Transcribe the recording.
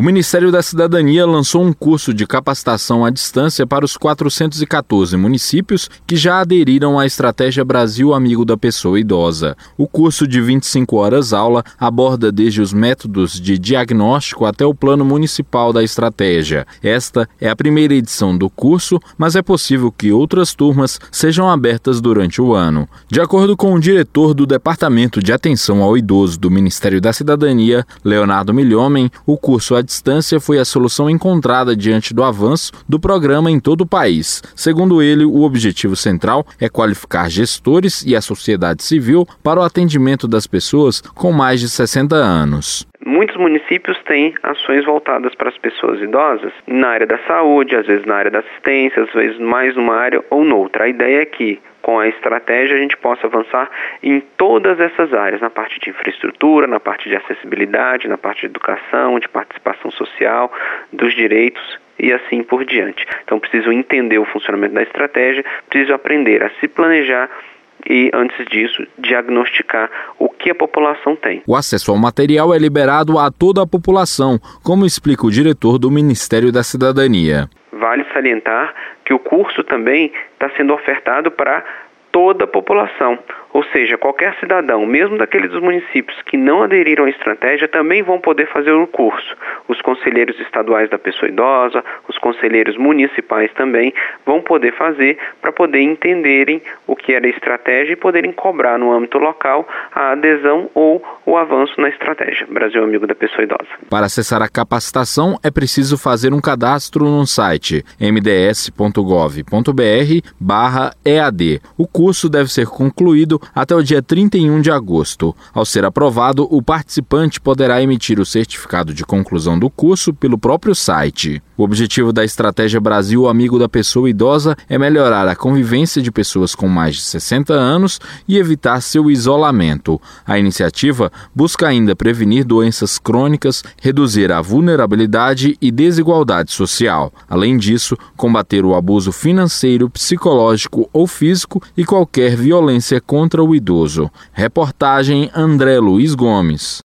O Ministério da Cidadania lançou um curso de capacitação à distância para os 414 municípios que já aderiram à Estratégia Brasil Amigo da Pessoa Idosa. O curso de 25 horas aula aborda desde os métodos de diagnóstico até o plano municipal da estratégia. Esta é a primeira edição do curso, mas é possível que outras turmas sejam abertas durante o ano. De acordo com o diretor do Departamento de Atenção ao Idoso do Ministério da Cidadania, Leonardo Milhomem, o curso à distância foi a solução encontrada diante do avanço do programa em todo o país. Segundo ele, o objetivo central é qualificar gestores e a sociedade civil para o atendimento das pessoas com mais de 60 anos. Muitos municípios têm ações voltadas para as pessoas idosas na área da saúde, às vezes na área da assistência, às vezes mais numa área ou noutra. A ideia é que com a estratégia a gente possa avançar em todas essas áreas, na parte de infraestrutura, na parte de acessibilidade, na parte de educação, de participação social, dos direitos e assim por diante. Então preciso entender o funcionamento da estratégia, preciso aprender a se planejar e, antes disso, diagnosticar o que a população tem. O acesso ao material é liberado a toda a população, como explica o diretor do Ministério da Cidadania. Vale salientar que o curso também está sendo ofertado para toda a população. Ou seja, qualquer cidadão, mesmo daqueles dos municípios que não aderiram à estratégia, também vão poder fazer o curso. Os conselheiros estaduais da pessoa idosa, os conselheiros municipais também vão poder fazer para poder entenderem o que era a estratégia e poderem cobrar no âmbito local a adesão ou o avanço na estratégia. Brasil Amigo da Pessoa Idosa. Para acessar a capacitação é preciso fazer um cadastro no site mds.gov.br/ead. O curso deve ser concluído até o dia 31 de agosto. Ao ser aprovado, o participante poderá emitir o certificado de conclusão do curso pelo próprio site. O objetivo da Estratégia Brasil Amigo da Pessoa Idosa é melhorar a convivência de pessoas com mais de 60 anos e evitar seu isolamento. A iniciativa busca ainda prevenir doenças crônicas, reduzir a vulnerabilidade e desigualdade social. Além disso, combater o abuso financeiro, psicológico ou físico e qualquer violência contra o idoso. Reportagem André Luiz Gomes.